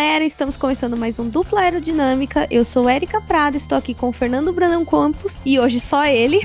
galera, estamos começando mais um Dupla Aerodinâmica. Eu sou Erika Prado, estou aqui com o Fernando Brandão Campos e hoje só ele.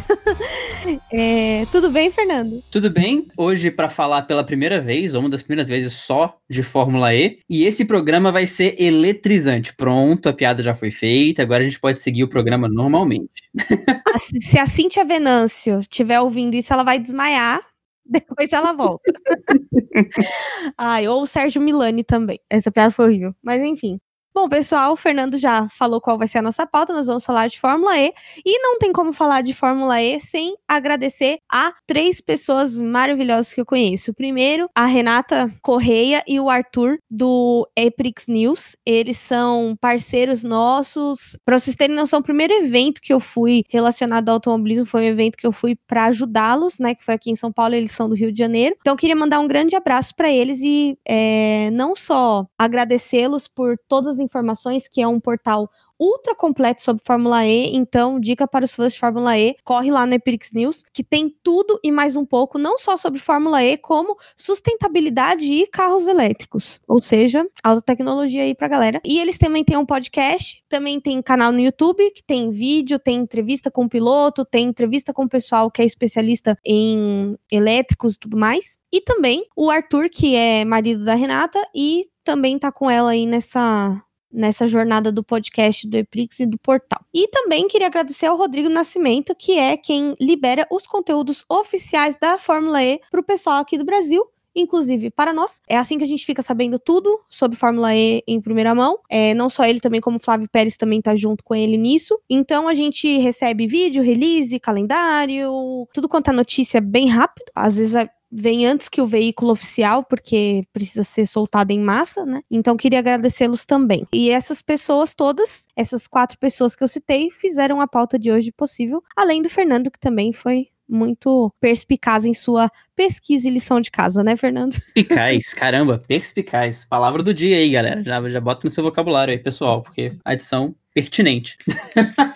é, tudo bem, Fernando? Tudo bem. Hoje para falar pela primeira vez, ou uma das primeiras vezes só de Fórmula E, e esse programa vai ser eletrizante. Pronto, a piada já foi feita, agora a gente pode seguir o programa normalmente. Se a Cintia Venâncio estiver ouvindo isso, ela vai desmaiar depois ela volta. Ai, ou o Sérgio Milani também. Essa piada foi horrível. Mas enfim. Bom, pessoal, o Fernando já falou qual vai ser a nossa pauta. Nós vamos falar de Fórmula E. E não tem como falar de Fórmula E sem agradecer a três pessoas maravilhosas que eu conheço. Primeiro, a Renata Correia e o Arthur do Eprix News. Eles são parceiros nossos. Para vocês terem noção, o primeiro evento que eu fui relacionado ao automobilismo foi um evento que eu fui para ajudá-los, né? Que foi aqui em São Paulo, eles são do Rio de Janeiro. Então, eu queria mandar um grande abraço para eles e é, não só agradecê-los por todas as informações, que é um portal ultra completo sobre Fórmula E. Então, dica para os fãs de Fórmula E, corre lá no Epirix News, que tem tudo e mais um pouco, não só sobre Fórmula E, como sustentabilidade e carros elétricos. Ou seja, alta tecnologia aí pra galera. E eles também têm um podcast, também tem canal no YouTube, que tem vídeo, tem entrevista com o piloto, tem entrevista com o pessoal que é especialista em elétricos e tudo mais. E também o Arthur, que é marido da Renata, e também tá com ela aí nessa nessa jornada do podcast do Eprix e do portal. E também queria agradecer ao Rodrigo Nascimento, que é quem libera os conteúdos oficiais da Fórmula E para o pessoal aqui do Brasil. Inclusive para nós. É assim que a gente fica sabendo tudo sobre Fórmula E em primeira mão. É, não só ele, também como Flávio Pérez também tá junto com ele nisso. Então a gente recebe vídeo, release, calendário, tudo quanto é notícia bem rápido. Às vezes vem antes que o veículo oficial, porque precisa ser soltado em massa, né? Então queria agradecê-los também. E essas pessoas todas, essas quatro pessoas que eu citei, fizeram a pauta de hoje possível, além do Fernando, que também foi muito perspicaz em sua pesquisa e lição de casa, né, Fernando? Perspicaz, caramba, perspicaz. Palavra do dia aí, galera. Já, já bota no seu vocabulário aí, pessoal, porque a edição pertinente.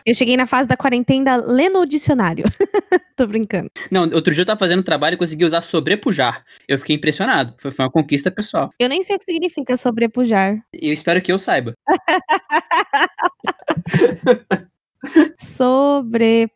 eu cheguei na fase da quarentena lendo o dicionário. Tô brincando. Não, outro dia eu tava fazendo trabalho e consegui usar sobrepujar. Eu fiquei impressionado. Foi, foi uma conquista pessoal. Eu nem sei o que significa sobrepujar. Eu espero que eu saiba. Sobrepujar,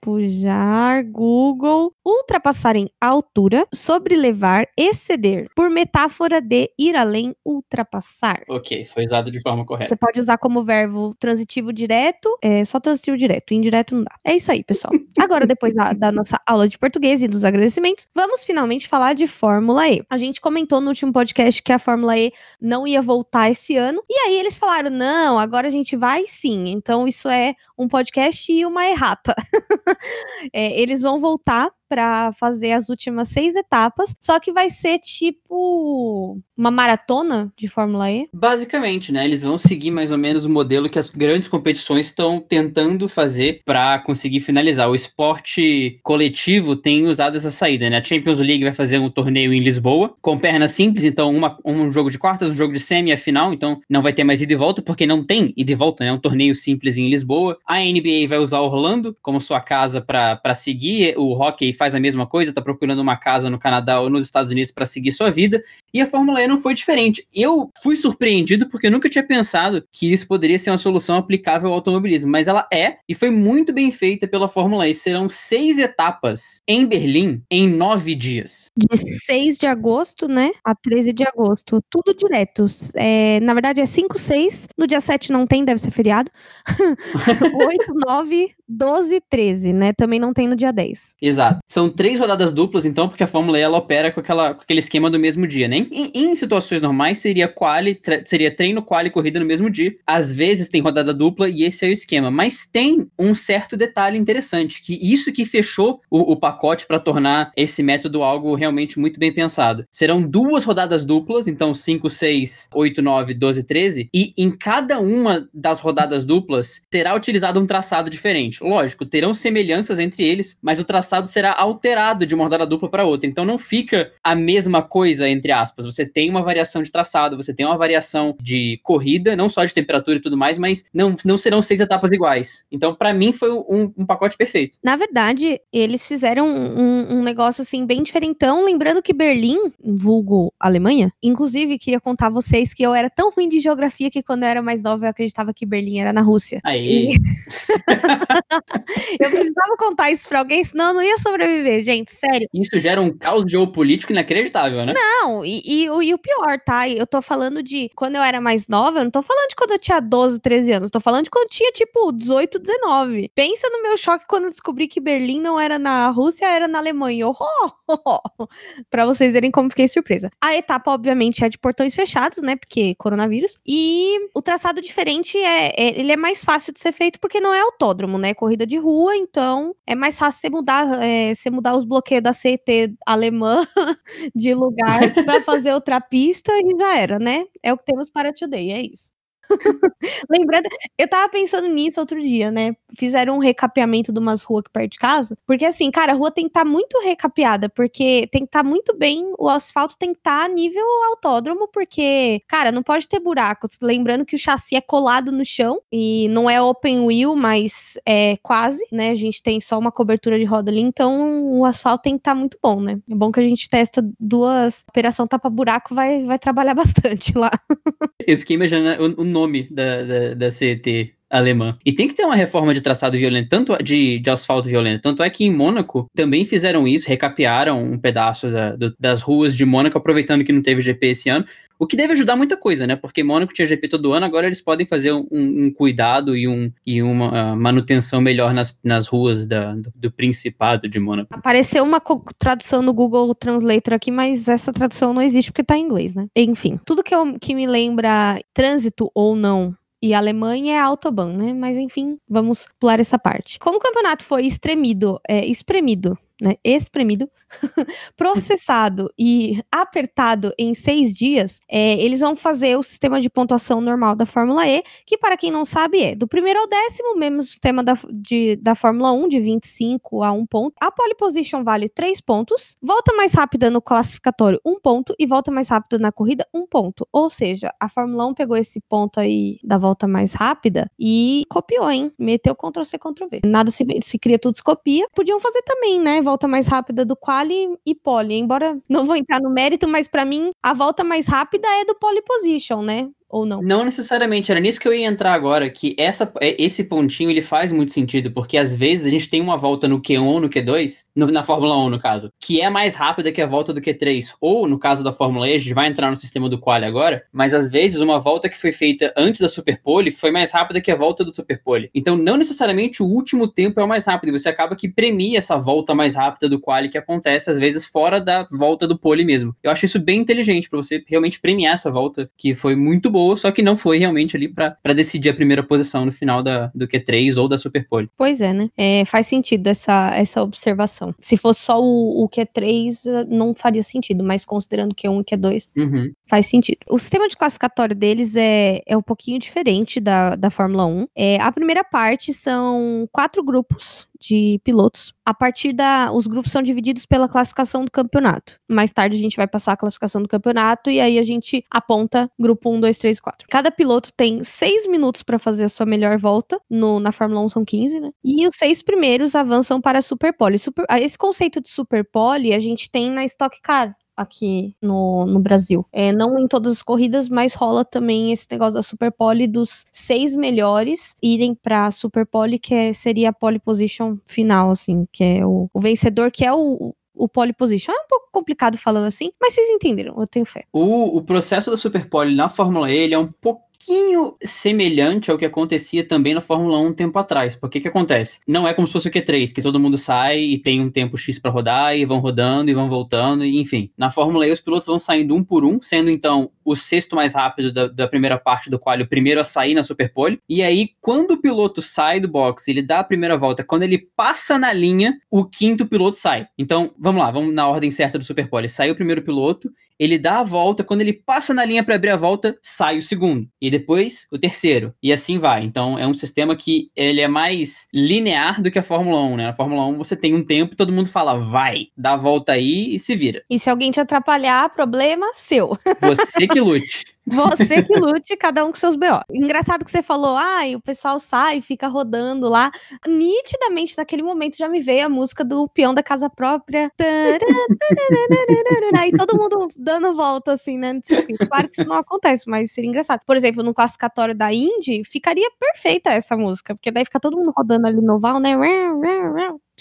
Google, ultrapassar em altura, sobrelevar, exceder, por metáfora de ir além, ultrapassar. Ok, foi usado de forma correta. Você pode usar como verbo transitivo direto, é só transitivo direto, indireto não dá. É isso aí, pessoal. Agora, depois da, da nossa aula de português e dos agradecimentos, vamos finalmente falar de Fórmula E. A gente comentou no último podcast que a Fórmula E não ia voltar esse ano, e aí eles falaram: não, agora a gente vai sim. Então, isso é um podcast e uma errata. é, eles vão voltar para fazer as últimas seis etapas, só que vai ser tipo uma maratona de Fórmula E? Basicamente, né? Eles vão seguir mais ou menos o modelo que as grandes competições estão tentando fazer para conseguir finalizar. O esporte coletivo tem usado essa saída, né? A Champions League vai fazer um torneio em Lisboa, com pernas simples, então uma, um jogo de quartas, um jogo de semi e a final, então não vai ter mais ida e volta, porque não tem ida e volta, né? É um torneio simples em Lisboa. A NBA vai usar Orlando como sua casa para seguir, o hockey faz a mesma coisa, está procurando uma casa no Canadá ou nos Estados Unidos para seguir sua vida, e a Fórmula E não foi diferente. Eu fui surpreendido porque eu nunca tinha pensado que isso poderia ser uma solução aplicável ao automobilismo, mas ela é, e foi muito bem feita pela Fórmula E. Serão seis etapas em Berlim em nove dias. De 6 de agosto, né, a 13 de agosto. Tudo direto. É, na verdade é 5, 6. No dia 7 não tem, deve ser feriado. 8, 9, 12 e 13, né? Também não tem no dia 10. Exato. São três rodadas duplas, então, porque a Fórmula E ela opera com, aquela, com aquele esquema do mesmo dia, né? Em, em situações normais, seria quali, seria treino, quali e corrida no mesmo dia. Às vezes tem rodada dupla e esse é o esquema. Mas tem um certo detalhe interessante, que isso que fechou o, o pacote para tornar esse método algo realmente muito bem pensado. Serão duas rodadas duplas, então 5, 6, 8, 9, 12, 13, e em cada uma das rodadas duplas será utilizado um traçado diferente. Lógico, terão semelhanças entre eles, mas o traçado será alterado de uma rodada dupla para outra. Então não fica a mesma coisa, entre aspas. Você tem uma variação de traçado, você tem uma variação de corrida, não só de temperatura e tudo mais, mas não, não serão seis etapas iguais. Então, para mim, foi um, um, pacote perfeito. Na verdade, eles fizeram um, um negócio assim bem diferentão, lembrando que Berlim, vulgo Alemanha, inclusive queria contar a vocês que eu era tão ruim de geografia que quando eu era mais nova eu acreditava que Berlim era na Rússia. Aí. E... eu precisava contar isso pra alguém, senão eu não ia sobreviver, gente, sério. Isso gera um caos geopolítico inacreditável, né? Não, e, e, e, o pior, tá? Eu tô falando de quando eu era mais nova, eu não tô falando de quando eu tinha 12, 13 anos, tô falando de quando eu tinha, tipo, 18, 19. Pensa no meu choque quando eu descobri que Berlim não era na Rússia, era na Alemanha. Oh, oh, oh. pra vocês verem como fiquei surpresa. A etapa, obviamente, é de portões fechados, né? Porque coronavírus. E o traçado diferente é, é ele é mais fácil de ser feito porque não é autódromo, né? Corrida de rua, então é mais fácil você mudar, é, você mudar os bloqueios da CET alemã de lugar para fazer outra pista e já era, né? É o que temos para today, é isso. Lembrando, eu tava pensando nisso outro dia, né? Fizeram um recapeamento de umas ruas aqui perto de casa. Porque assim, cara, a rua tem que estar tá muito recapeada, porque tem que estar tá muito bem, o asfalto tem que estar tá nível autódromo, porque, cara, não pode ter buracos. Lembrando que o chassi é colado no chão e não é open wheel, mas é quase, né? A gente tem só uma cobertura de roda ali, então o asfalto tem que estar tá muito bom, né? É bom que a gente testa duas. Operação tapa-buraco vai, vai trabalhar bastante lá. Eu fiquei imaginando o nome da, da, da CET alemã. E tem que ter uma reforma de traçado violento, tanto de, de asfalto violento. Tanto é que em Mônaco também fizeram isso, recapearam um pedaço da, do, das ruas de Mônaco, aproveitando que não teve GP esse ano. O que deve ajudar muita coisa, né? Porque Mônaco tinha GP todo ano, agora eles podem fazer um, um cuidado e, um, e uma uh, manutenção melhor nas, nas ruas da, do, do, Principado de Mônaco. Apareceu uma tradução no Google Translator aqui, mas essa tradução não existe porque tá em inglês, né? Enfim, tudo que, eu, que me lembra trânsito ou não e a Alemanha é Autobahn, né? Mas enfim, vamos pular essa parte. Como o campeonato foi espremido, é, espremido né, espremido, processado e apertado em seis dias, é, eles vão fazer o sistema de pontuação normal da Fórmula E, que para quem não sabe é do primeiro ao décimo, mesmo sistema da, de, da Fórmula 1, de 25 a 1 ponto. A pole position vale 3 pontos, volta mais rápida no classificatório 1 ponto e volta mais rápida na corrida 1 ponto. Ou seja, a Fórmula 1 pegou esse ponto aí da volta mais rápida e copiou, hein? Meteu Ctrl-C, Ctrl-V. Nada se, se cria, tudo se copia. Podiam fazer também, né? volta mais rápida do quali e pole. Embora não vou entrar no mérito, mas para mim a volta mais rápida é do pole position, né? Ou não? Não necessariamente, era nisso que eu ia entrar agora, que essa, é, esse pontinho ele faz muito sentido, porque às vezes a gente tem uma volta no Q1 ou no Q2, no, na Fórmula 1 no caso, que é mais rápida que a volta do Q3, ou no caso da Fórmula E, a gente vai entrar no sistema do quali agora, mas às vezes uma volta que foi feita antes da Superpole foi mais rápida que a volta do Superpole. Então não necessariamente o último tempo é o mais rápido, você acaba que premia essa volta mais rápida do quali que acontece às vezes fora da volta do pole mesmo. Eu acho isso bem inteligente para você realmente premiar essa volta que foi muito boa só que não foi realmente ali para decidir a primeira posição no final da, do Q3 ou da Superpole. Pois é, né? É, faz sentido essa, essa observação. Se fosse só o, o Q3, não faria sentido, mas considerando Q1 e Q2, uhum. faz sentido. O sistema de classificatório deles é, é um pouquinho diferente da, da Fórmula 1. É, a primeira parte são quatro grupos de pilotos. A partir da. Os grupos são divididos pela classificação do campeonato. Mais tarde a gente vai passar a classificação do campeonato e aí a gente aponta grupo 1, 2, 3, 4. Cada piloto tem seis minutos para fazer a sua melhor volta. No, na Fórmula 1 são 15, né? E os seis primeiros avançam para a Superpole. Super, esse conceito de Superpole a gente tem na Stock Car aqui no, no Brasil. É, não em todas as corridas, mas rola também esse negócio da Super Pole dos seis melhores irem pra Super Pole, que é, seria a pole position final, assim, que é o, o vencedor, que é o, o pole position. É um pouco complicado falando assim, mas vocês entenderam, eu tenho fé. O, o processo da Super Pole na Fórmula E, ele é um pouco pouquinho semelhante ao que acontecia também na Fórmula 1 um tempo atrás. Porque que acontece? Não é como se fosse o Q3, que todo mundo sai e tem um tempo X para rodar e vão rodando e vão voltando, e, enfim. Na Fórmula E os pilotos vão saindo um por um, sendo então o sexto mais rápido da, da primeira parte do qual o primeiro a sair na Superpole. E aí, quando o piloto sai do box, ele dá a primeira volta, quando ele passa na linha, o quinto piloto sai. Então, vamos lá, vamos na ordem certa do Superpole. Sai o primeiro piloto, ele dá a volta, quando ele passa na linha para abrir a volta, sai o segundo. E depois o terceiro. E assim vai. Então é um sistema que ele é mais linear do que a Fórmula 1, né? Na Fórmula 1 você tem um tempo, todo mundo fala, vai, dá a volta aí e se vira. E se alguém te atrapalhar, problema seu. Você que lute. Você que lute, cada um com seus BO. Engraçado que você falou, ai, ah, o pessoal sai, fica rodando lá. Nitidamente, naquele momento, já me veio a música do peão da casa própria. E todo mundo dando volta, assim, né? Claro que isso não acontece, mas seria engraçado. Por exemplo, no classificatório da Indy, ficaria perfeita essa música, porque daí fica todo mundo rodando ali no oval, né?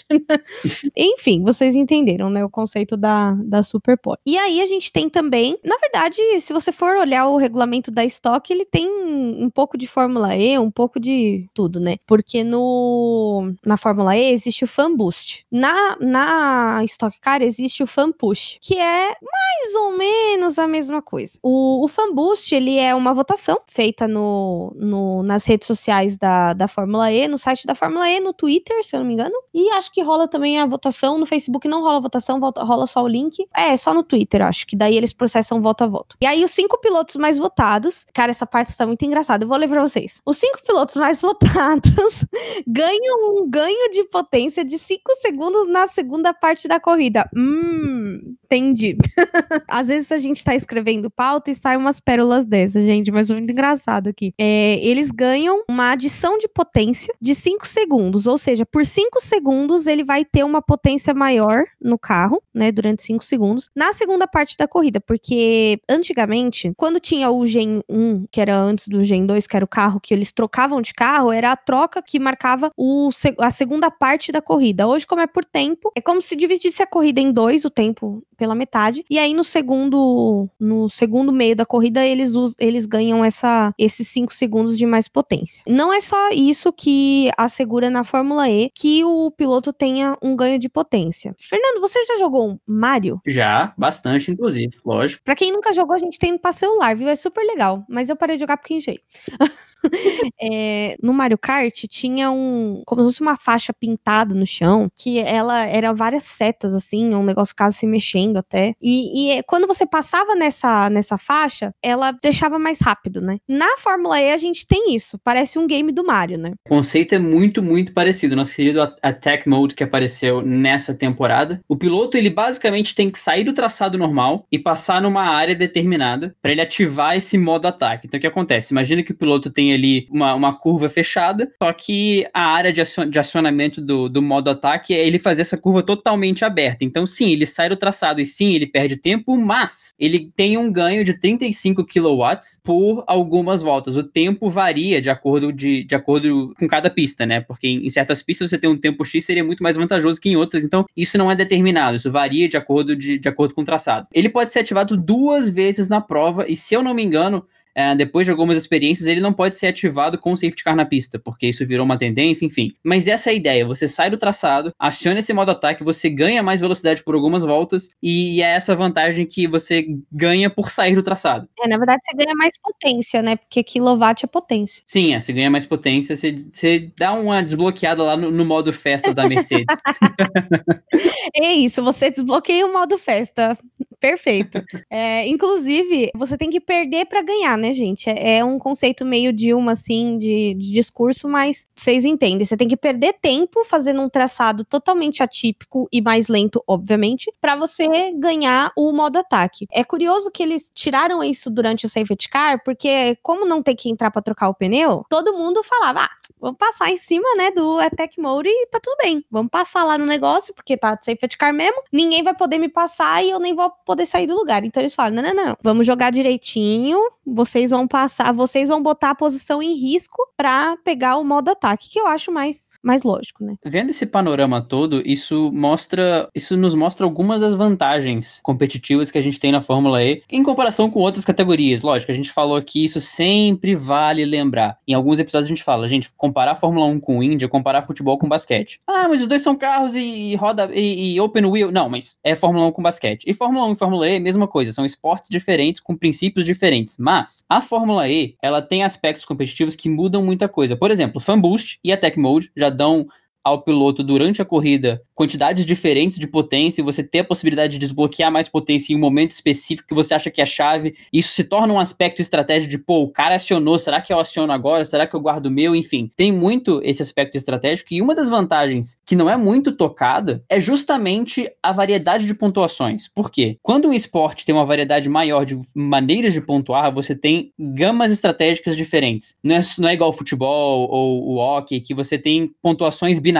Enfim, vocês entenderam, né, o conceito da, da Superpole. E aí a gente tem também, na verdade, se você for olhar o regulamento da Stock, ele tem um pouco de Fórmula E, um pouco de tudo, né? Porque no na Fórmula E existe o Fan Boost. Na, na Stock Car existe o Fan Push, que é mais ou menos a mesma coisa. O, o Fan Boost, ele é uma votação feita no, no, nas redes sociais da, da Fórmula E, no site da Fórmula E, no Twitter, se eu não me engano, e acho que rola também a votação. No Facebook não rola votação, rola só o link. É, só no Twitter, acho. Que daí eles processam voto a voto. E aí, os cinco pilotos mais votados. Cara, essa parte está muito engraçada. Eu vou ler pra vocês. Os cinco pilotos mais votados ganham um ganho de potência de 5 segundos na segunda parte da corrida. Hum, entendi. Às vezes a gente tá escrevendo pauta e sai umas pérolas dessas, gente, mas muito engraçado aqui. É, eles ganham uma adição de potência de 5 segundos, ou seja, por 5 segundos segundos, ele vai ter uma potência maior no carro, né, durante 5 segundos, na segunda parte da corrida, porque antigamente, quando tinha o Gen 1, que era antes do Gen 2, que era o carro que eles trocavam de carro, era a troca que marcava o, a segunda parte da corrida. Hoje, como é por tempo, é como se dividisse a corrida em dois, o tempo pela metade, e aí no segundo no segundo meio da corrida eles eles ganham essa esses 5 segundos de mais potência. Não é só isso que assegura na Fórmula E que o piloto tenha um ganho de potência. Fernando, você já jogou Mario? Já, bastante, inclusive, lógico. Pra quem nunca jogou, a gente tem pra celular, viu? É super legal. Mas eu parei de jogar porque enchei. é, no Mario Kart tinha um. como se fosse uma faixa pintada no chão, que ela era várias setas, assim, um negócio ficava se mexendo até. E, e, quando você passava nessa, nessa faixa, ela deixava mais rápido, né? Na Fórmula E a gente tem isso. Parece um game do Mario, né? O conceito é muito, muito parecido. Nosso querido Attack Mode que apareceu nessa temporada. O piloto, ele basicamente tem que sair do traçado normal e passar numa área determinada para ele ativar esse modo ataque. Então o que acontece? Imagina que o piloto tem ali uma, uma curva fechada, só que a área de, acion, de acionamento do, do modo ataque é ele fazer essa curva totalmente aberta. Então, sim, ele sai do traçado e sim, ele perde tempo, mas ele tem um ganho de 35 kW por algumas voltas. O tempo varia de acordo, de, de acordo com cada pista, né? Porque em, em certas pistas você tem um tempo X, seria muito mais vantajoso que em outras. Então, isso não é determinado, isso varia de acordo, de, de acordo com o traçado. Ele pode ser ativado duas vezes na prova, e se eu não me engano, é, depois de algumas experiências, ele não pode ser ativado com o safety car na pista, porque isso virou uma tendência, enfim. Mas essa é a ideia: você sai do traçado, aciona esse modo ataque, você ganha mais velocidade por algumas voltas, e é essa vantagem que você ganha por sair do traçado. É, na verdade, você ganha mais potência, né? Porque quilowatt é potência. Sim, é, você ganha mais potência, você, você dá uma desbloqueada lá no, no modo festa da Mercedes. é isso, você desbloqueia o modo festa. Perfeito. É, inclusive, você tem que perder para ganhar, né, gente? É, é, um conceito meio de uma, assim, de, de, discurso, mas vocês entendem. Você tem que perder tempo fazendo um traçado totalmente atípico e mais lento, obviamente, para você ganhar o modo ataque. É curioso que eles tiraram isso durante o safety car, porque como não tem que entrar para trocar o pneu, todo mundo falava, ah, vamos passar em cima, né, do attack mode e tá tudo bem. Vamos passar lá no negócio, porque tá safety car mesmo, ninguém vai poder me passar e eu nem vou poder sair do lugar. Então eles falam: não, não, não, vamos jogar direitinho, vocês vão passar, vocês vão botar a posição em risco para pegar o modo ataque, que eu acho mais, mais lógico, né? Vendo esse panorama todo, isso mostra, isso nos mostra algumas das vantagens competitivas que a gente tem na Fórmula E em comparação com outras categorias. Lógico, a gente falou aqui, isso sempre vale lembrar. Em alguns episódios a gente fala, gente, comparar a Fórmula 1 com Índia, comparar futebol com basquete. Ah, mas os dois são carros e, roda e, e open wheel. Não, mas é Fórmula 1 com basquete. E Fórmula 1 e Fórmula E, mesma coisa, são esportes diferentes com princípios diferentes. Mas a Fórmula E, ela tem aspectos competitivos que mudam muita coisa. Por exemplo, Fan Boost e Attack Mode já dão ao piloto durante a corrida quantidades diferentes de potência e você ter a possibilidade de desbloquear mais potência em um momento específico que você acha que é chave. Isso se torna um aspecto estratégico de, pô, o cara acionou, será que eu aciono agora? Será que eu guardo o meu? Enfim, tem muito esse aspecto estratégico e uma das vantagens que não é muito tocada é justamente a variedade de pontuações. Por quê? Quando um esporte tem uma variedade maior de maneiras de pontuar, você tem gamas estratégicas diferentes. Não é, não é igual o futebol ou o hockey, que você tem pontuações binárias.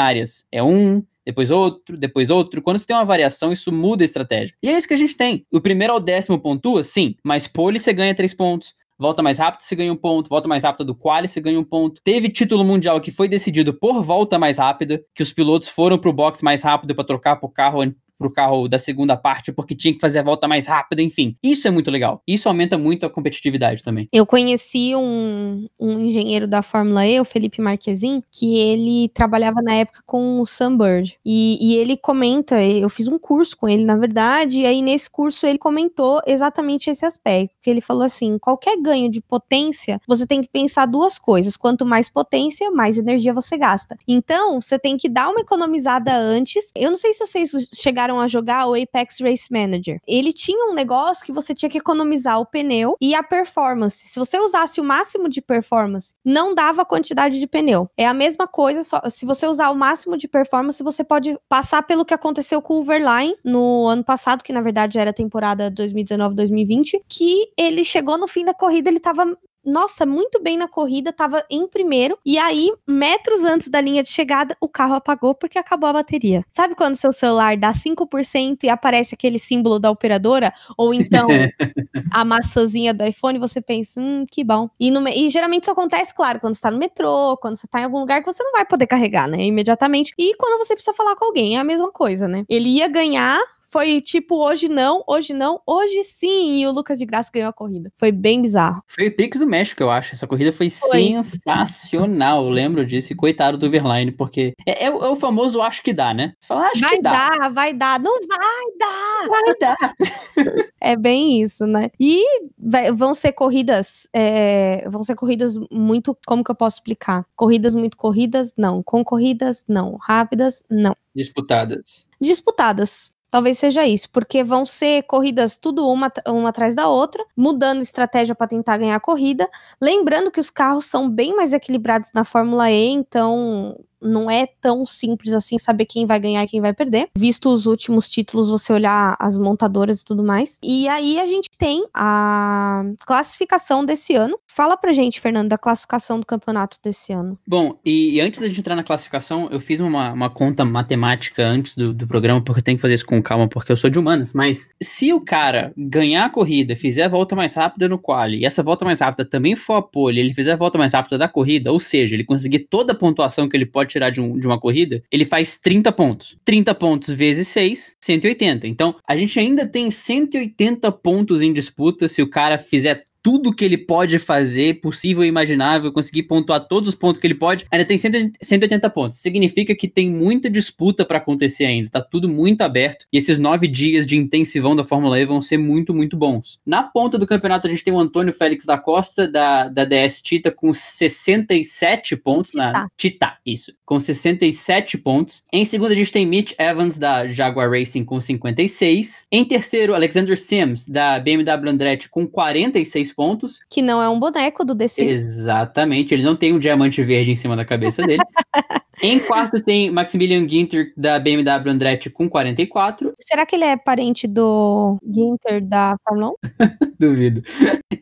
É um, depois outro, depois outro. Quando você tem uma variação, isso muda a estratégia. E é isso que a gente tem. Do primeiro ao décimo pontua, sim, mas pole você ganha três pontos. Volta mais rápido, você ganha um ponto. Volta mais rápida do quali, você ganha um ponto. Teve título mundial que foi decidido por volta mais rápida, que os pilotos foram pro box mais rápido para trocar pro carro pro carro da segunda parte porque tinha que fazer a volta mais rápida, enfim. Isso é muito legal. Isso aumenta muito a competitividade também. Eu conheci um, um engenheiro da Fórmula E, o Felipe Marquezin, que ele trabalhava na época com o Sunbird. E, e ele comenta, eu fiz um curso com ele, na verdade, e aí nesse curso ele comentou exatamente esse aspecto, que ele falou assim, qualquer ganho de potência, você tem que pensar duas coisas, quanto mais potência, mais energia você gasta. Então, você tem que dar uma economizada antes. Eu não sei se vocês chegaram chegaram a jogar o Apex Race Manager. Ele tinha um negócio que você tinha que economizar o pneu e a performance. Se você usasse o máximo de performance, não dava a quantidade de pneu. É a mesma coisa, só se você usar o máximo de performance, você pode passar pelo que aconteceu com o Verline no ano passado, que na verdade era a temporada 2019-2020, que ele chegou no fim da corrida, ele tava nossa, muito bem na corrida, estava em primeiro, e aí, metros antes da linha de chegada, o carro apagou porque acabou a bateria. Sabe quando seu celular dá 5% e aparece aquele símbolo da operadora? Ou então a maçãzinha do iPhone, você pensa, hum, que bom. E, no, e geralmente isso acontece, claro, quando você tá no metrô, quando você tá em algum lugar que você não vai poder carregar, né, imediatamente. E quando você precisa falar com alguém, é a mesma coisa, né? Ele ia ganhar foi tipo, hoje não, hoje não, hoje sim. E o Lucas de Graça ganhou a corrida. Foi bem bizarro. Foi o Pix do México, eu acho. Essa corrida foi, foi. sensacional. Eu lembro disso. E coitado do Verline, porque é, é, é, o famoso acho que dá, né? Você fala, acho vai que dá. Vai dar, vai dar. Não vai dar. Vai dar. é bem isso, né? E vai, vão ser corridas, é, vão ser corridas muito, como que eu posso explicar? Corridas muito corridas, não. Concorridas, não. Rápidas, não. Disputadas. Disputadas. Talvez seja isso, porque vão ser corridas tudo uma, uma atrás da outra, mudando estratégia para tentar ganhar a corrida. Lembrando que os carros são bem mais equilibrados na Fórmula E, então não é tão simples assim saber quem vai ganhar e quem vai perder. Visto os últimos títulos, você olhar as montadoras e tudo mais. E aí a gente tem a classificação desse ano. Fala pra gente, Fernando, da classificação do campeonato desse ano. Bom, e, e antes da gente entrar na classificação, eu fiz uma, uma conta matemática antes do, do programa, porque eu tenho que fazer isso com calma, porque eu sou de humanas. Mas se o cara ganhar a corrida, fizer a volta mais rápida no quali, e essa volta mais rápida também for a pole, ele fizer a volta mais rápida da corrida, ou seja, ele conseguir toda a pontuação que ele pode tirar de, um, de uma corrida, ele faz 30 pontos. 30 pontos vezes 6, 180. Então, a gente ainda tem 180 pontos em disputa se o cara fizer tudo que ele pode fazer, possível e imaginável, conseguir pontuar todos os pontos que ele pode, ainda tem 180 pontos. Significa que tem muita disputa para acontecer ainda, tá tudo muito aberto, e esses nove dias de intensivão da Fórmula E vão ser muito, muito bons. Na ponta do campeonato, a gente tem o Antônio Félix da Costa, da, da DS Tita, com 67 pontos, Tita. na Tita, isso, com 67 pontos. Em segundo, a gente tem Mitch Evans, da Jaguar Racing, com 56. Em terceiro, Alexander Sims, da BMW Andretti, com 46 pontos. Que não é um boneco do DC. Exatamente, ele não tem um diamante verde em cima da cabeça dele. em quarto tem Maximilian Ginter da BMW Andretti com 44. Será que ele é parente do Ginter da Fórmula 1? Duvido.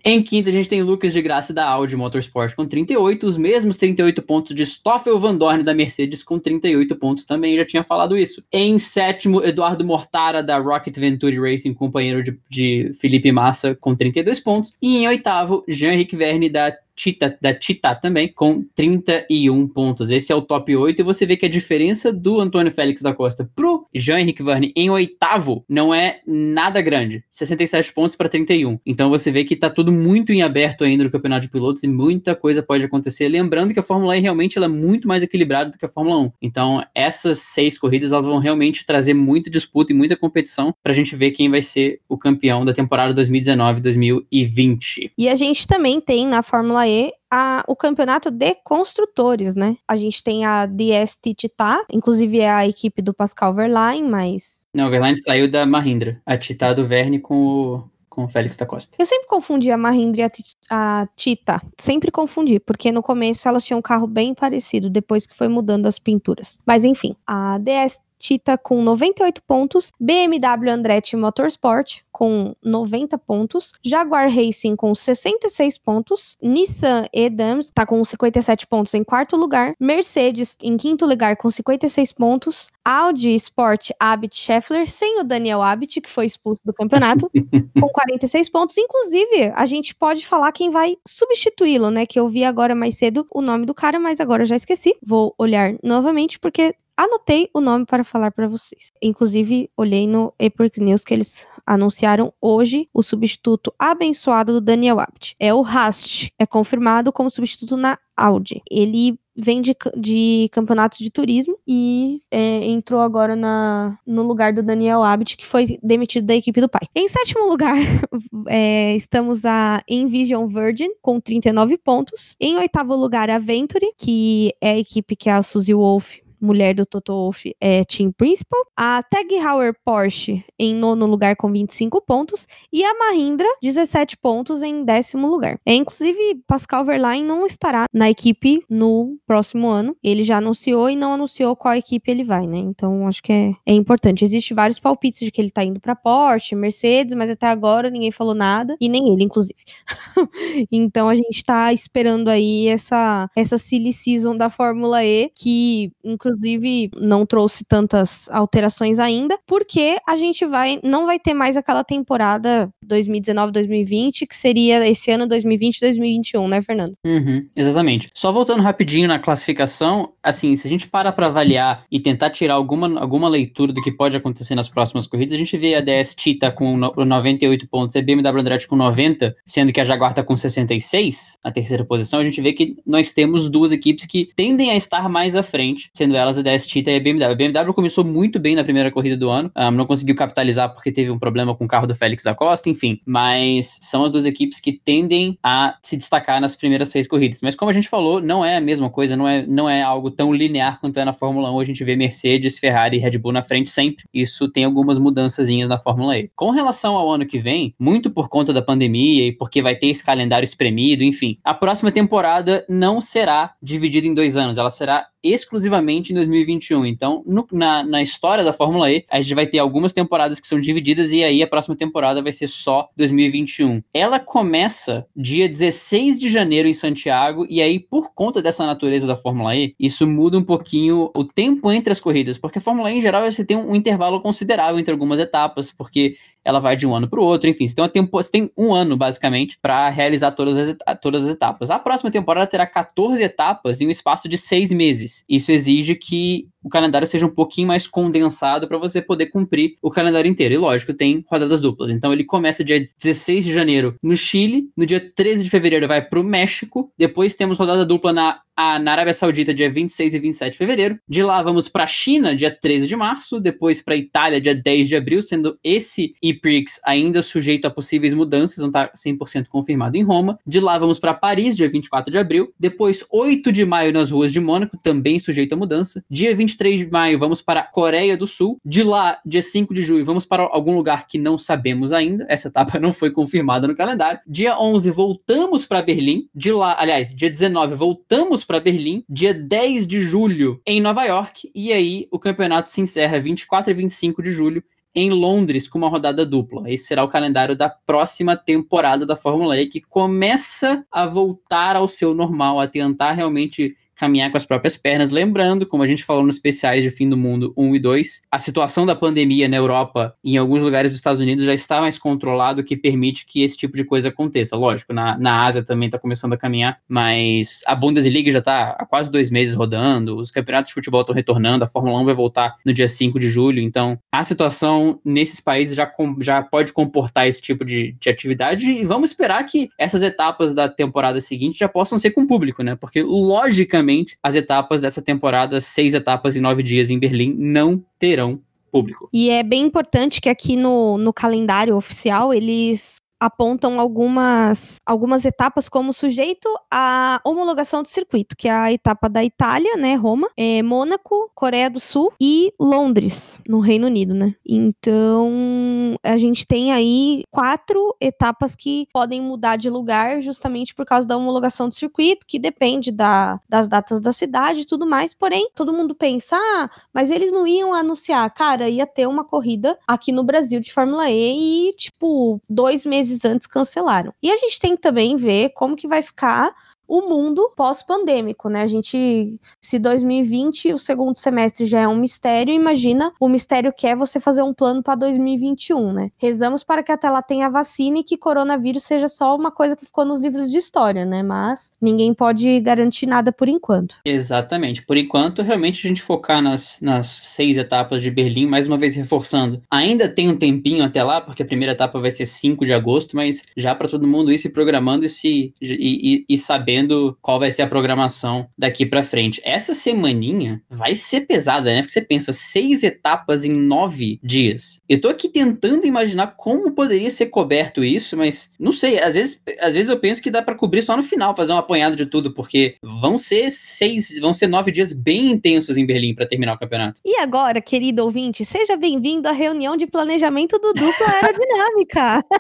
Em quinto a gente tem Lucas de Graça da Audi Motorsport com 38, os mesmos 38 pontos de Stoffel Van Dorn da Mercedes com 38 pontos também, já tinha falado isso. Em sétimo, Eduardo Mortara da Rocket Venturi Racing, companheiro de, de Felipe Massa com 32 pontos. E em oitavo, Jean-Henrique Verne da Tita, da Tita também, com 31 pontos. Esse é o top 8, e você vê que a diferença do Antônio Félix da Costa pro Jean-Henrique Verne em oitavo não é nada grande. 67 pontos para 31. Então você vê que tá tudo muito em aberto ainda no campeonato de pilotos e muita coisa pode acontecer. Lembrando que a Fórmula E realmente ela é muito mais equilibrada do que a Fórmula 1. Então essas seis corridas elas vão realmente trazer muita disputa e muita competição pra gente ver quem vai ser o campeão da temporada 2019-2020. E a gente também tem na Fórmula E a, o campeonato de construtores, né? A gente tem a DS Titá, inclusive é a equipe do Pascal Verlaine, mas. Não, o Verlaine saiu da Mahindra. A Titá do Verne com o com o Félix da Costa. Eu sempre confundi a Mahindra e a, a Tita. Sempre confundi, porque no começo elas tinham um carro bem parecido, depois que foi mudando as pinturas. Mas enfim, a DS Tita com 98 pontos, BMW Andretti Motorsport com 90 pontos, Jaguar Racing com 66 pontos, Nissan Edams está com 57 pontos em quarto lugar, Mercedes em quinto lugar com 56 pontos, Audi Sport Abit Scheffler sem o Daniel Abit, que foi expulso do campeonato, com 46 pontos. Inclusive, a gente pode falar quem vai substituí-lo, né? Que eu vi agora mais cedo o nome do cara, mas agora já esqueci. Vou olhar novamente porque anotei o nome para falar para vocês. Inclusive, olhei no Aprix News que eles anunciaram hoje o substituto abençoado do Daniel Abt. É o Rast, é confirmado como substituto na Audi. Ele vem de, de campeonatos de turismo e é, entrou agora na, no lugar do Daniel Abt, que foi demitido da equipe do pai. Em sétimo lugar, é, estamos a Envision Virgin, com 39 pontos. Em oitavo lugar, a Venturi, que é a equipe que a Suzy Wolf mulher do Toto Wolff, é Team Principal. A Tag Heuer Porsche em nono lugar com 25 pontos. E a Mahindra, 17 pontos em décimo lugar. É, inclusive, Pascal Verlaine não estará na equipe no próximo ano. Ele já anunciou e não anunciou qual equipe ele vai, né? Então, acho que é, é importante. Existem vários palpites de que ele tá indo pra Porsche, Mercedes, mas até agora ninguém falou nada. E nem ele, inclusive. então, a gente tá esperando aí essa, essa silly season da Fórmula E, que, inclusive, inclusive não trouxe tantas alterações ainda, porque a gente vai não vai ter mais aquela temporada 2019-2020 que seria esse ano 2020-2021, né, Fernando? Uhum, exatamente. Só voltando rapidinho na classificação, assim, se a gente para para avaliar e tentar tirar alguma, alguma leitura do que pode acontecer nas próximas corridas, a gente vê a DS Tita com 98 pontos a BMW Andrade com 90, sendo que a Jaguar tá com 66 na terceira posição, a gente vê que nós temos duas equipes que tendem a estar mais à frente, sendo elas a DS Tita e a BMW. A BMW começou muito bem na primeira corrida do ano, um, não conseguiu capitalizar porque teve um problema com o carro do Félix da Costa, enfim. Mas são as duas equipes que tendem a se destacar nas primeiras seis corridas. Mas como a gente falou, não é a mesma coisa, não é, não é algo tão linear quanto é na Fórmula 1. A gente vê Mercedes, Ferrari e Red Bull na frente sempre. Isso tem algumas mudançazinhas na Fórmula E. Com relação ao ano que vem, muito por conta da pandemia e porque vai ter esse calendário espremido, enfim, a próxima temporada não será dividida em dois anos, ela será exclusivamente em 2021. Então, no, na, na história da Fórmula E, a gente vai ter algumas temporadas que são divididas e aí a próxima temporada vai ser só 2021. Ela começa dia 16 de janeiro em Santiago e aí, por conta dessa natureza da Fórmula E, isso muda um pouquinho o tempo entre as corridas, porque a Fórmula E, em geral, você tem um intervalo considerável entre algumas etapas, porque ela vai de um ano para o outro, enfim, você tem, tempo, você tem um ano, basicamente, para realizar todas as, todas as etapas. A próxima temporada terá 14 etapas em um espaço de seis meses. Isso exige que o calendário seja um pouquinho mais condensado para você poder cumprir o calendário inteiro. E lógico, tem rodadas duplas. Então ele começa dia 16 de janeiro no Chile, no dia 13 de fevereiro vai para o México, depois temos rodada dupla na, na Arábia Saudita dia 26 e 27 de fevereiro. De lá vamos para a China dia 13 de março, depois para a Itália dia 10 de abril, sendo esse IPRIX ainda sujeito a possíveis mudanças, não está 100% confirmado em Roma. De lá vamos para Paris dia 24 de abril, depois 8 de maio nas ruas de Mônaco, também sujeito a mudança. Dia 20 23 de maio, vamos para a Coreia do Sul. De lá, dia 5 de julho, vamos para algum lugar que não sabemos ainda. Essa etapa não foi confirmada no calendário. Dia 11, voltamos para Berlim. De lá, aliás, dia 19, voltamos para Berlim. Dia 10 de julho, em Nova York. E aí, o campeonato se encerra 24 e 25 de julho em Londres com uma rodada dupla. Esse será o calendário da próxima temporada da Fórmula E, que começa a voltar ao seu normal, a tentar realmente caminhar com as próprias pernas. Lembrando, como a gente falou nos especiais de Fim do Mundo 1 e 2, a situação da pandemia na Europa e em alguns lugares dos Estados Unidos já está mais controlado, que permite que esse tipo de coisa aconteça. Lógico, na, na Ásia também está começando a caminhar, mas a Bundesliga já está há quase dois meses rodando, os campeonatos de futebol estão retornando, a Fórmula 1 vai voltar no dia 5 de julho, então a situação nesses países já, com, já pode comportar esse tipo de, de atividade e vamos esperar que essas etapas da temporada seguinte já possam ser com público, né? Porque, logicamente, as etapas dessa temporada, seis etapas em nove dias em Berlim, não terão público. E é bem importante que aqui no, no calendário oficial eles apontam algumas, algumas etapas como sujeito à homologação do circuito, que é a etapa da Itália, né, Roma, é, Mônaco, Coreia do Sul e Londres, no Reino Unido, né? Então, a gente tem aí quatro etapas que podem mudar de lugar justamente por causa da homologação do circuito, que depende da, das datas da cidade e tudo mais. Porém, todo mundo pensa, ah, mas eles não iam anunciar. Cara, ia ter uma corrida aqui no Brasil de Fórmula E e, tipo, dois meses antes cancelaram. E a gente tem que também ver como que vai ficar o mundo pós-pandêmico, né? A gente, se 2020 o segundo semestre já é um mistério, imagina o mistério que é você fazer um plano para 2021, né? Rezamos para que até lá tenha vacina e que coronavírus seja só uma coisa que ficou nos livros de história, né? Mas ninguém pode garantir nada por enquanto. Exatamente. Por enquanto, realmente a gente focar nas, nas seis etapas de Berlim, mais uma vez reforçando. Ainda tem um tempinho até lá, porque a primeira etapa vai ser 5 de agosto, mas já para todo mundo ir se programando e se e, e, e sabendo vendo qual vai ser a programação daqui para frente. Essa semaninha vai ser pesada, né? Porque você pensa seis etapas em nove dias. Eu tô aqui tentando imaginar como poderia ser coberto isso, mas não sei. Às vezes, às vezes eu penso que dá para cobrir só no final, fazer um apanhado de tudo, porque vão ser seis, vão ser nove dias bem intensos em Berlim para terminar o campeonato. E agora, querido ouvinte, seja bem-vindo à reunião de planejamento do dupla aerodinâmica.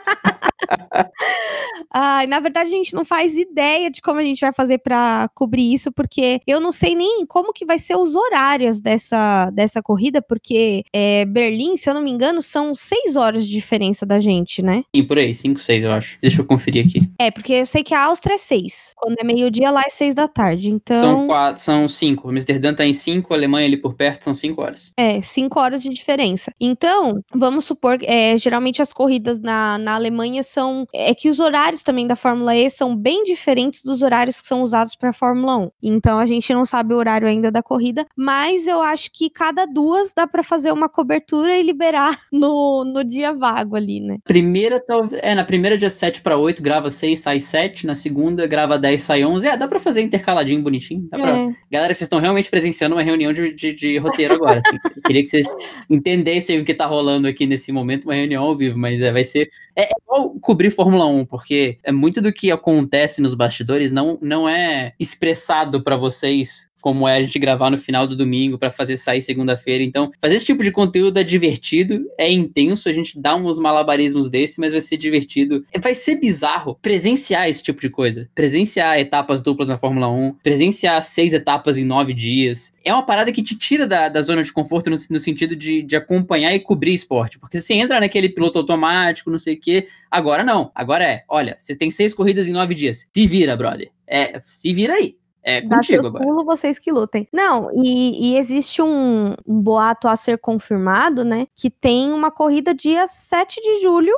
Ai, na verdade, a gente não faz ideia de como a gente vai fazer para cobrir isso, porque eu não sei nem como que vai ser os horários dessa, dessa corrida, porque é, Berlim, se eu não me engano, são seis horas de diferença da gente, né? E por aí, cinco, seis, eu acho. Deixa eu conferir aqui. É, porque eu sei que a Áustria é seis. Quando é meio-dia, lá é seis da tarde. Então. São quatro, são cinco. Amsterdã tá em cinco, Alemanha ali por perto são cinco horas. É, cinco horas de diferença. Então, vamos supor, é, geralmente as corridas na, na Alemanha são é que os horários também da Fórmula E são bem diferentes dos horários que são usados para a Fórmula 1. Então a gente não sabe o horário ainda da corrida, mas eu acho que cada duas dá para fazer uma cobertura e liberar no, no dia vago ali, né? Primeira, é, na primeira dia 7 para 8, grava 6, sai 7, na segunda grava 10, sai 11. É, dá para fazer intercaladinho bonitinho. Dá pra... é. Galera, vocês estão realmente presenciando uma reunião de, de, de roteiro agora. Assim. queria que vocês entendessem o que tá rolando aqui nesse momento, uma reunião ao vivo, mas é, vai ser. É, é igual cobrir Fórmula 1, porque é muito do que acontece nos bastidores não, não é expressado para vocês como é a gente gravar no final do domingo para fazer sair segunda-feira. Então, fazer esse tipo de conteúdo é divertido, é intenso, a gente dá uns malabarismos desse, mas vai ser divertido. Vai ser bizarro presenciar esse tipo de coisa. Presenciar etapas duplas na Fórmula 1, presenciar seis etapas em nove dias. É uma parada que te tira da, da zona de conforto no, no sentido de, de acompanhar e cobrir esporte. Porque você entra naquele piloto automático, não sei o quê. Agora não. Agora é, olha, você tem seis corridas em nove dias. Se vira, brother. É, se vira aí. É contigo agora. Pulo, vocês que lutem. Não, e, e existe um, um, boato a ser confirmado, né? Que tem uma corrida dia 7 de julho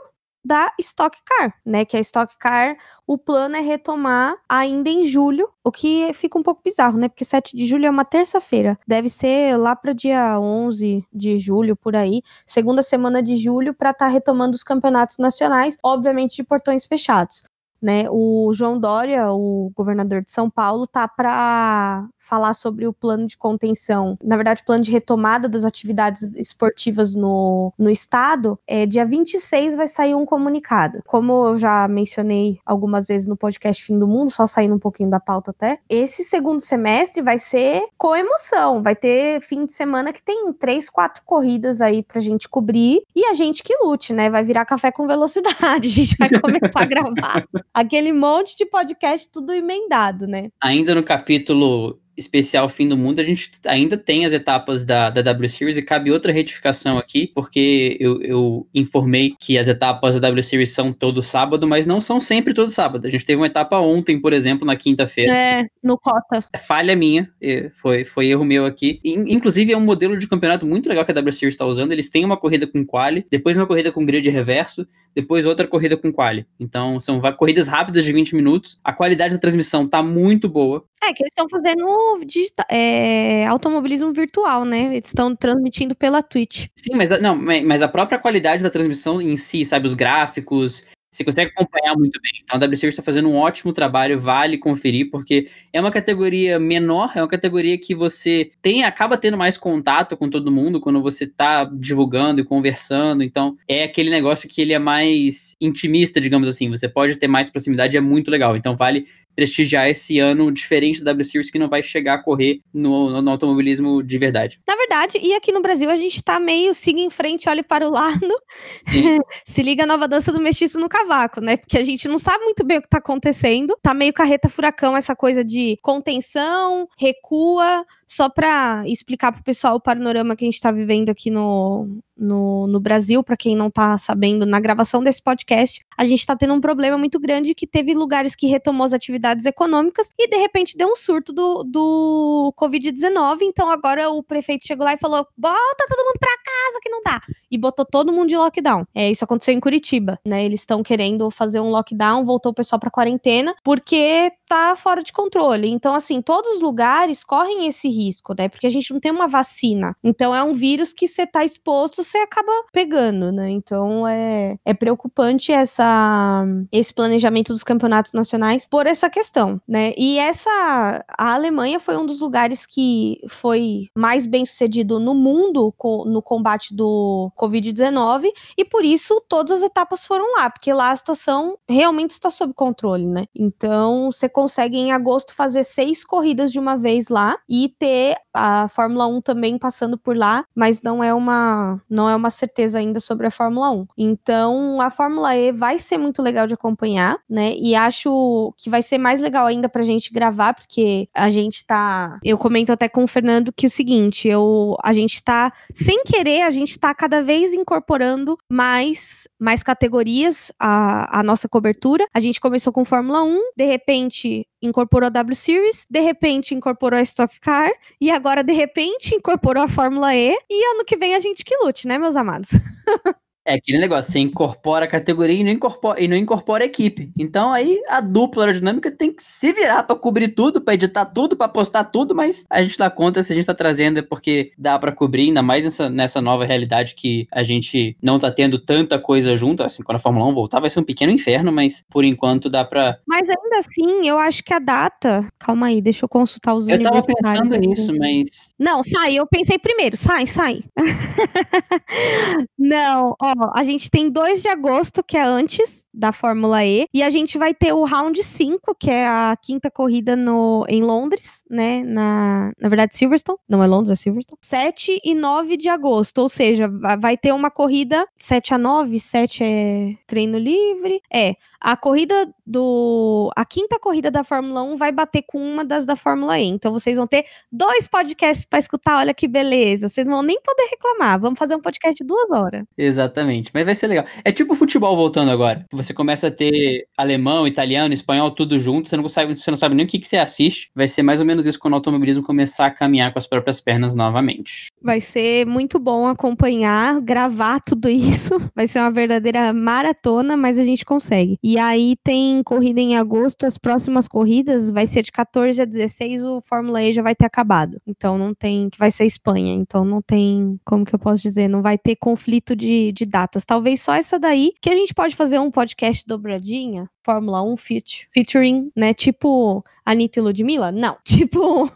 da Stock Car, né? Que a Stock Car, o plano é retomar ainda em julho, o que fica um pouco bizarro, né? Porque 7 de julho é uma terça-feira. Deve ser lá para dia 11 de julho, por aí, segunda semana de julho, para estar tá retomando os campeonatos nacionais, obviamente de portões fechados né? O João Dória, o governador de São Paulo, tá para falar sobre o plano de contenção, na verdade, plano de retomada das atividades esportivas no, no estado. É, dia 26 vai sair um comunicado. Como eu já mencionei algumas vezes no podcast Fim do Mundo, só saindo um pouquinho da pauta até, esse segundo semestre vai ser com emoção. Vai ter fim de semana que tem três, quatro corridas aí pra gente cobrir e a gente que lute, né? Vai virar café com velocidade. A gente vai começar a gravar aquele monte de podcast tudo emendado, né? Ainda no capítulo especial Fim do Mundo, a gente ainda tem as etapas da, da W Series e cabe outra retificação aqui, porque eu, eu informei que as etapas da W Series são todo sábado, mas não são sempre todo sábado. A gente teve uma etapa ontem, por exemplo, na quinta-feira. É, no Cota. É falha minha, foi, foi erro meu aqui. Inclusive, é um modelo de campeonato muito legal que a W Series está usando. Eles têm uma corrida com quali, depois uma corrida com grid reverso, depois outra corrida com quali. Então, são corridas rápidas de 20 minutos. A qualidade da transmissão tá muito boa. É, que eles estão fazendo digital, é, automobilismo virtual, né? Eles estão transmitindo pela Twitch. Sim, mas não, mas a própria qualidade da transmissão em si, sabe, os gráficos, Você consegue acompanhar muito bem. Então a W Series está fazendo um ótimo trabalho, vale conferir, porque é uma categoria menor, é uma categoria que você tem, acaba tendo mais contato com todo mundo quando você está divulgando e conversando. Então é aquele negócio que ele é mais intimista, digamos assim. Você pode ter mais proximidade, é muito legal. Então vale prestigiar esse ano diferente da W Series que não vai chegar a correr no, no, automobilismo de verdade. Na verdade, e aqui no Brasil a gente tá meio siga em frente, olhe para o lado. Se liga a nova dança do mestiço no cavaco, né? Porque a gente não sabe muito bem o que tá acontecendo. Tá meio carreta furacão essa coisa de contenção, recua, só para explicar pro pessoal o panorama que a gente tá vivendo aqui no, no, no Brasil, para quem não tá sabendo, na gravação desse podcast, a gente tá tendo um problema muito grande que teve lugares que retomou as atividades econômicas e de repente deu um surto do, do Covid-19. Então agora o prefeito chegou lá e falou: bota todo mundo não dá. E botou todo mundo de lockdown. É, isso aconteceu em Curitiba, né? Eles estão querendo fazer um lockdown, voltou o pessoal pra quarentena, porque tá fora de controle. Então, assim, todos os lugares correm esse risco, né? Porque a gente não tem uma vacina. Então, é um vírus que você tá exposto, você acaba pegando, né? Então, é, é preocupante essa, esse planejamento dos campeonatos nacionais por essa questão, né? E essa. A Alemanha foi um dos lugares que foi mais bem sucedido no mundo no combate do Covid-19 e por isso todas as etapas foram lá, porque lá a situação realmente está sob controle, né? Então, você consegue em agosto fazer seis corridas de uma vez lá e ter a Fórmula 1 também passando por lá, mas não é uma não é uma certeza ainda sobre a Fórmula 1. Então, a Fórmula E vai ser muito legal de acompanhar, né? E acho que vai ser mais legal ainda pra gente gravar, porque a gente tá, eu comento até com o Fernando que é o seguinte, eu a gente tá sem querer, a gente tá cada vez incorporando mais mais categorias a, a nossa cobertura. A gente começou com Fórmula 1, de repente incorporou a W Series, de repente incorporou a Stock Car e agora de repente incorporou a Fórmula E e ano que vem a gente que lute, né, meus amados? É aquele negócio, você incorpora a categoria e não incorpora, e não incorpora a equipe. Então aí a dupla aerodinâmica tem que se virar para cobrir tudo, para editar tudo, para postar tudo, mas a gente dá conta se a gente tá trazendo é porque dá para cobrir, ainda mais nessa, nessa nova realidade que a gente não tá tendo tanta coisa junto, assim, quando a Fórmula 1 voltar vai ser um pequeno inferno, mas por enquanto dá pra... Mas ainda assim, eu acho que a data... Calma aí, deixa eu consultar os Eu tava pensando nisso, mas... Não, sai, eu pensei primeiro, sai, sai. não, ó, a gente tem 2 de agosto, que é antes da Fórmula E, e a gente vai ter o round 5, que é a quinta corrida no, em Londres, né? Na, na verdade, Silverstone. Não é Londres, é Silverstone. 7 e 9 de agosto, ou seja, vai ter uma corrida 7 a 9, 7 é treino livre. É, a corrida do. A quinta corrida da Fórmula 1 vai bater com uma das da Fórmula E. Então vocês vão ter dois podcasts para escutar, olha que beleza. Vocês não vão nem poder reclamar. Vamos fazer um podcast de duas horas. Exatamente, mas vai ser legal. É tipo futebol voltando agora. Você começa a ter alemão, italiano, espanhol, tudo junto, você não sabe, você não sabe nem o que, que você assiste. Vai ser mais ou menos isso quando o automobilismo começar a caminhar com as próprias pernas novamente. Vai ser muito bom acompanhar, gravar tudo isso. Vai ser uma verdadeira maratona, mas a gente consegue. E aí tem corrida em agosto, as próximas corridas vai ser de 14 a 16, o Fórmula E já vai ter acabado. Então não tem, que vai ser Espanha, então não tem, como que eu posso dizer, não vai ter conflito de, de datas. Talvez só essa daí, que a gente pode fazer um podcast dobradinha, Fórmula 1 feat featuring, né? Tipo Anitta e Ludmilla? Não. Tipo,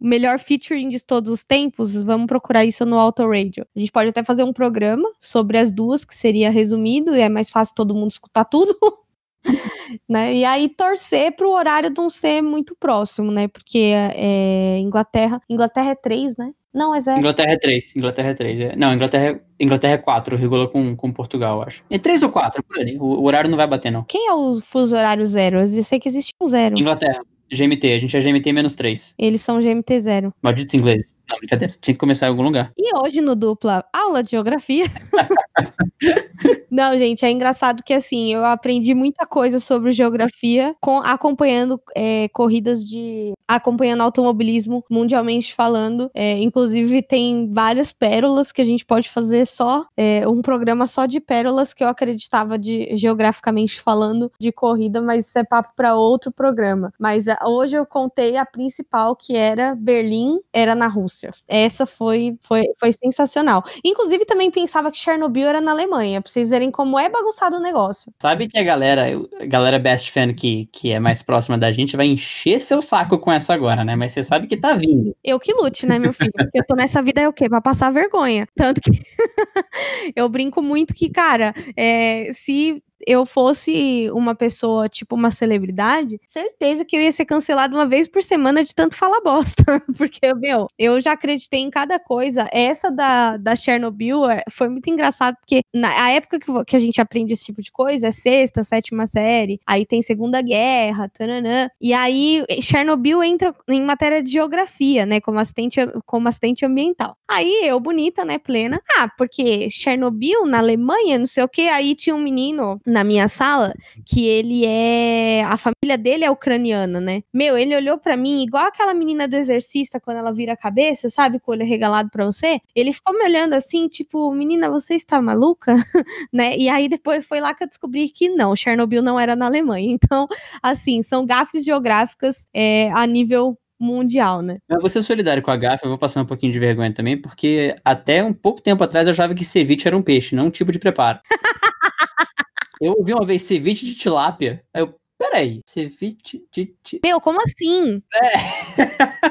melhor featuring de todos os tempos. Vamos procurar isso no Auto Radio. A gente pode até fazer um programa sobre as duas, que seria resumido, e é mais fácil todo mundo escutar tudo. né? E aí torcer para o horário não ser muito próximo, né? Porque é, Inglaterra, Inglaterra é 3, né? Não, é zero. Inglaterra é 3, Inglaterra é 3. É. Não, Inglaterra, Inglaterra é 4, regulou com, com Portugal, acho. É 3 ou 4, por ali. O, o, horário não vai bater, não. Quem é o fuso horário zero? Eu sei que existe um zero. Inglaterra. GMT, a gente é GMT menos 3. Eles são GMT zero. Malditos ingleses. Não, brincadeira. Tinha que começar em algum lugar. E hoje no dupla, aula de geografia. Não, gente, é engraçado que assim, eu aprendi muita coisa sobre geografia com, acompanhando é, corridas de. Acompanhando automobilismo mundialmente falando. É, inclusive, tem várias pérolas que a gente pode fazer só, é, um programa só de pérolas que eu acreditava de geograficamente falando de corrida, mas isso é papo para outro programa. Mas hoje eu contei a principal, que era Berlim, era na Rússia. Rússia. Essa foi, foi, foi sensacional. Inclusive, também pensava que Chernobyl era na Alemanha, pra vocês verem como é bagunçado o negócio. Sabe que a galera, a galera best fan que, que é mais próxima da gente vai encher seu saco com agora, né? Mas você sabe que tá vindo. Eu que lute, né, meu filho? Porque eu tô nessa vida é o quê? Pra passar vergonha. Tanto que eu brinco muito que, cara, é, se eu fosse uma pessoa, tipo uma celebridade, certeza que eu ia ser cancelado uma vez por semana de tanto falar bosta. Porque, meu, eu já acreditei em cada coisa. Essa da, da Chernobyl é, foi muito engraçado, porque na época que, que a gente aprende esse tipo de coisa é sexta, sétima série, aí tem Segunda Guerra, tananã. E aí Chernobyl entra em matéria de geografia, né? Como assistente, como assistente ambiental. Aí eu, bonita, né, plena. Ah, porque Chernobyl, na Alemanha, não sei o que, aí tinha um menino na minha sala que ele é. A família dele é ucraniana, né? Meu, ele olhou para mim igual aquela menina do exercista quando ela vira a cabeça, sabe? Com o olho regalado pra você. Ele ficou me olhando assim, tipo, menina, você está maluca? né? E aí depois foi lá que eu descobri que não, Chernobyl não era na Alemanha. Então, assim, são gafes geográficas é, a nível mundial, né? Eu vou ser solidário com a GAF, eu vou passar um pouquinho de vergonha também, porque até um pouco tempo atrás eu achava que ceviche era um peixe, não um tipo de preparo. Eu ouvi uma vez ceviche de tilápia. Aí eu, peraí, ceviche de. Meu, como assim? É.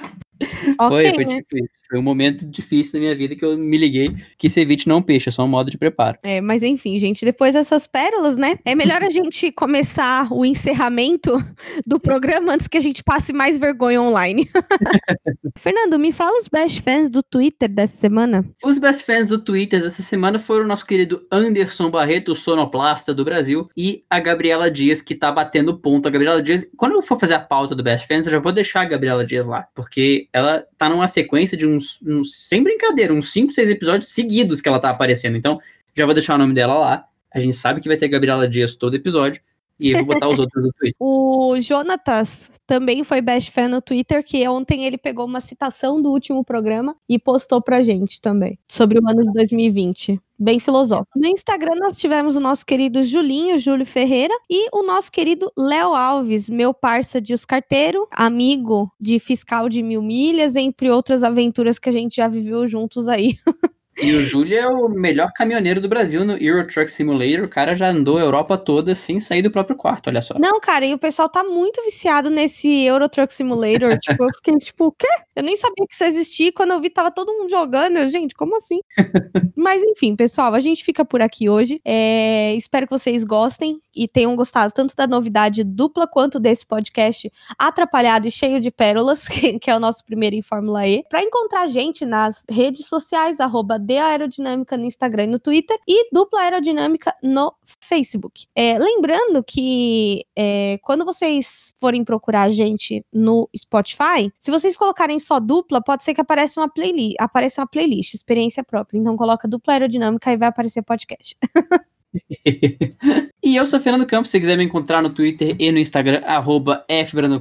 Okay, foi, foi né? isso. Foi um momento difícil na minha vida que eu me liguei que ceviche não é um peixe, é só um modo de preparo. É, mas enfim, gente, depois dessas pérolas, né? É melhor a gente começar o encerramento do programa antes que a gente passe mais vergonha online. Fernando, me fala os best fans do Twitter dessa semana. Os best fans do Twitter dessa semana foram o nosso querido Anderson Barreto, o sonoplasta do Brasil, e a Gabriela Dias, que tá batendo ponto. A Gabriela Dias, quando eu for fazer a pauta do best fans, eu já vou deixar a Gabriela Dias lá, porque ela tá numa sequência de uns, uns sem brincadeira, uns 5, 6 episódios seguidos que ela tá aparecendo. Então, já vou deixar o nome dela lá. A gente sabe que vai ter Gabriela Dias todo episódio. E eu vou botar os outros no Twitter. O Jonatas também foi best fan no Twitter, que ontem ele pegou uma citação do último programa e postou pra gente também, sobre o ano de 2020 bem filosófico. No Instagram nós tivemos o nosso querido Julinho, Júlio Ferreira, e o nosso querido Léo Alves, meu parça de Os Carteiro, amigo de fiscal de mil milhas, entre outras aventuras que a gente já viveu juntos aí. E o Júlio é o melhor caminhoneiro do Brasil no Euro Truck Simulator. O cara já andou a Europa toda sem sair do próprio quarto, olha só. Não, cara, e o pessoal tá muito viciado nesse Euro Truck Simulator. tipo, eu fiquei tipo, o quê? Eu nem sabia que isso existia. Quando eu vi, tava todo mundo jogando. Eu, gente, como assim? Mas enfim, pessoal, a gente fica por aqui hoje. É, espero que vocês gostem e tenham gostado tanto da novidade dupla quanto desse podcast atrapalhado e cheio de pérolas, que é o nosso primeiro em Fórmula E. Para encontrar a gente nas redes sociais, arroba de Aerodinâmica no Instagram e no Twitter e Dupla Aerodinâmica no Facebook. É, lembrando que é, quando vocês forem procurar a gente no Spotify, se vocês colocarem só dupla, pode ser que apareça uma playlist, apareça uma playlist, experiência própria. Então coloca dupla aerodinâmica e vai aparecer podcast. e eu sou Fernando Campos, se quiser me encontrar no Twitter e no Instagram, arroba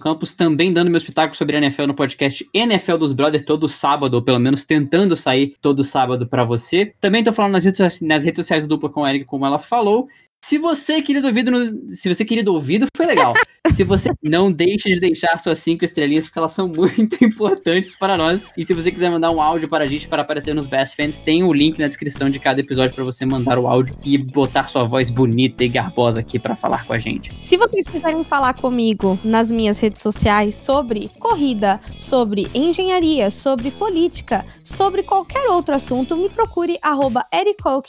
Campos, também dando meu espetáculo sobre a NFL no podcast NFL dos Brothers todo sábado, ou pelo menos tentando sair todo sábado para você. Também tô falando nas redes, nas redes sociais do Dupla com a Erika, como ela falou. Se você, querido ouvido, se você, querido ouvido, foi legal. se você não deixe de deixar suas cinco estrelinhas, porque elas são muito importantes para nós. E se você quiser mandar um áudio para a gente para aparecer nos Best Fans, tem o um link na descrição de cada episódio para você mandar o áudio e botar sua voz bonita e garbosa aqui para falar com a gente. Se vocês quiserem falar comigo nas minhas redes sociais sobre corrida, sobre engenharia, sobre política, sobre qualquer outro assunto, me procure arroba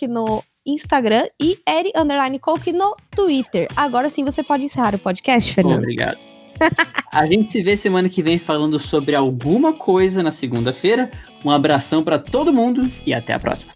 no Instagram e Eri Underline Coke no Twitter. Agora sim você pode encerrar o podcast, Fernando. Obrigado. A gente se vê semana que vem falando sobre alguma coisa na segunda-feira. Um abração para todo mundo e até a próxima.